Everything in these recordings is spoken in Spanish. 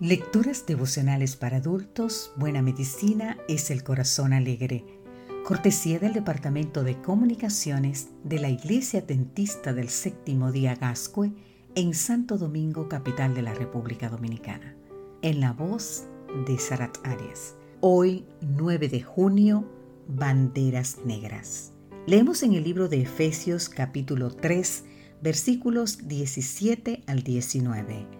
Lecturas devocionales para adultos, Buena Medicina es el Corazón Alegre. Cortesía del Departamento de Comunicaciones de la Iglesia Dentista del Séptimo Día Gascue en Santo Domingo, capital de la República Dominicana. En la voz de Sarat Arias. Hoy, 9 de junio, Banderas Negras. Leemos en el libro de Efesios capítulo 3, versículos 17 al 19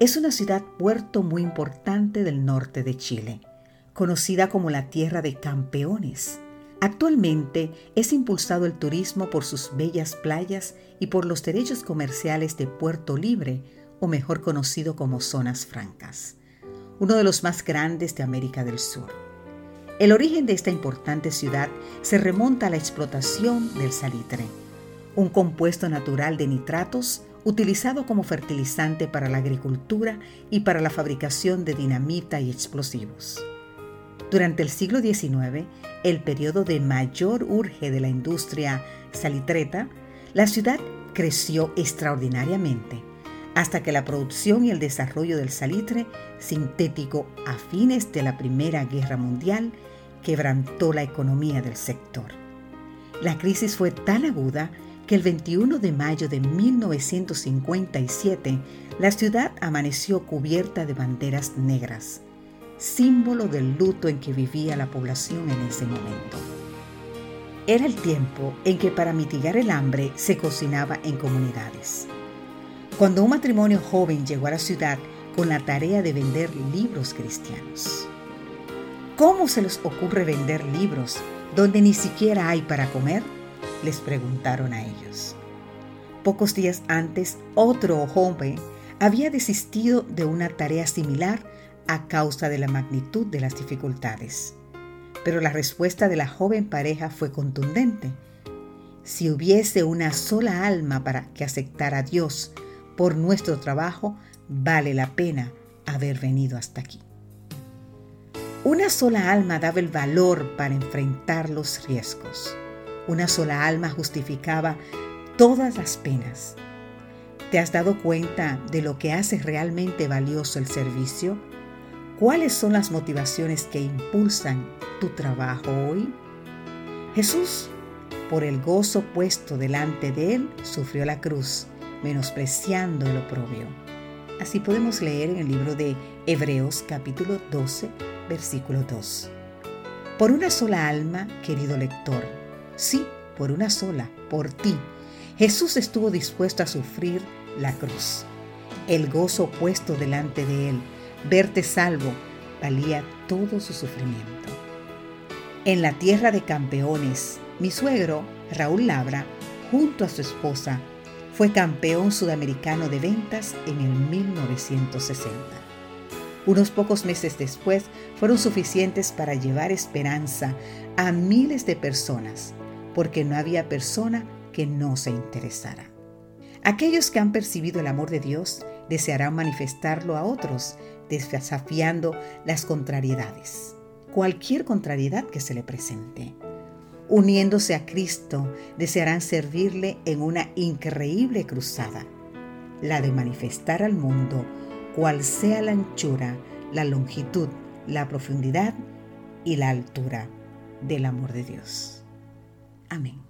es una ciudad puerto muy importante del norte de Chile, conocida como la tierra de campeones. Actualmente es impulsado el turismo por sus bellas playas y por los derechos comerciales de Puerto Libre, o mejor conocido como zonas francas, uno de los más grandes de América del Sur. El origen de esta importante ciudad se remonta a la explotación del salitre, un compuesto natural de nitratos utilizado como fertilizante para la agricultura y para la fabricación de dinamita y explosivos. Durante el siglo XIX, el periodo de mayor urge de la industria salitreta, la ciudad creció extraordinariamente, hasta que la producción y el desarrollo del salitre sintético a fines de la Primera Guerra Mundial quebrantó la economía del sector. La crisis fue tan aguda que el 21 de mayo de 1957 la ciudad amaneció cubierta de banderas negras, símbolo del luto en que vivía la población en ese momento. Era el tiempo en que para mitigar el hambre se cocinaba en comunidades. Cuando un matrimonio joven llegó a la ciudad con la tarea de vender libros cristianos. ¿Cómo se les ocurre vender libros donde ni siquiera hay para comer? Les preguntaron a ellos. Pocos días antes, otro joven había desistido de una tarea similar a causa de la magnitud de las dificultades. Pero la respuesta de la joven pareja fue contundente. Si hubiese una sola alma para que aceptara a Dios por nuestro trabajo, vale la pena haber venido hasta aquí. Una sola alma daba el valor para enfrentar los riesgos. Una sola alma justificaba todas las penas. ¿Te has dado cuenta de lo que hace realmente valioso el servicio? ¿Cuáles son las motivaciones que impulsan tu trabajo hoy? Jesús, por el gozo puesto delante de él, sufrió la cruz, menospreciando el oprobio. Así podemos leer en el libro de Hebreos capítulo 12, versículo 2. Por una sola alma, querido lector, Sí, por una sola, por ti. Jesús estuvo dispuesto a sufrir la cruz. El gozo puesto delante de él, verte salvo, valía todo su sufrimiento. En la tierra de campeones, mi suegro, Raúl Labra, junto a su esposa, fue campeón sudamericano de ventas en el 1960. Unos pocos meses después fueron suficientes para llevar esperanza a miles de personas porque no había persona que no se interesara. Aquellos que han percibido el amor de Dios desearán manifestarlo a otros, desafiando las contrariedades, cualquier contrariedad que se le presente. Uniéndose a Cristo, desearán servirle en una increíble cruzada, la de manifestar al mundo cual sea la anchura, la longitud, la profundidad y la altura del amor de Dios. Amém.